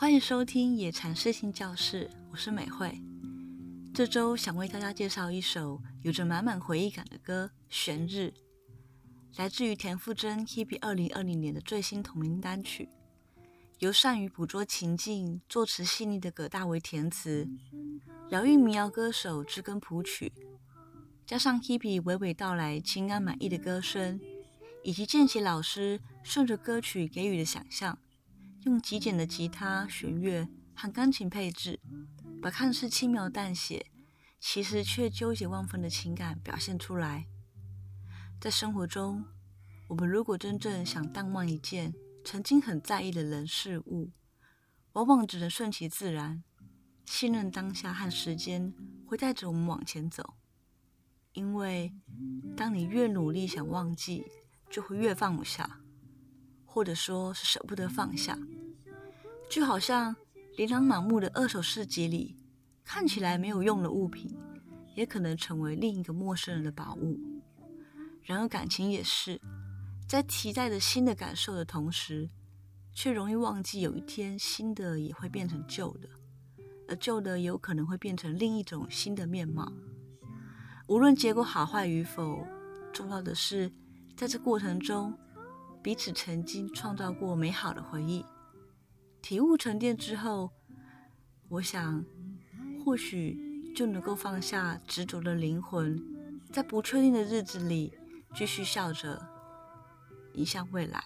欢迎收听野禅诗情教室，我是美惠。这周想为大家介绍一首有着满满回忆感的歌《悬日》，来自于田馥甄 Hebe 二零二零年的最新同名单曲，由善于捕捉情境、作词细腻的葛大为填词，疗愈民谣歌手知根谱曲，加上 Hebe 娓娓道来、情感满意的歌声，以及建奇老师顺着歌曲给予的想象，用极简的吉他、弦乐和钢琴配置。把看似轻描淡写，其实却纠结万分的情感表现出来。在生活中，我们如果真正想淡忘一件曾经很在意的人事物，往往只能顺其自然，信任当下和时间会带着我们往前走。因为当你越努力想忘记，就会越放不下，或者说是舍不得放下，就好像。琳琅满目的二手市集里，看起来没有用的物品，也可能成为另一个陌生人的宝物。然而感情也是，在期待着新的感受的同时，却容易忘记有一天新的也会变成旧的，而旧的有可能会变成另一种新的面貌。无论结果好坏与否，重要的是在这过程中，彼此曾经创造过美好的回忆，体悟沉淀之后，我想或许就能够放下执着的灵魂，在不确定的日子里继续笑着，迎向未来。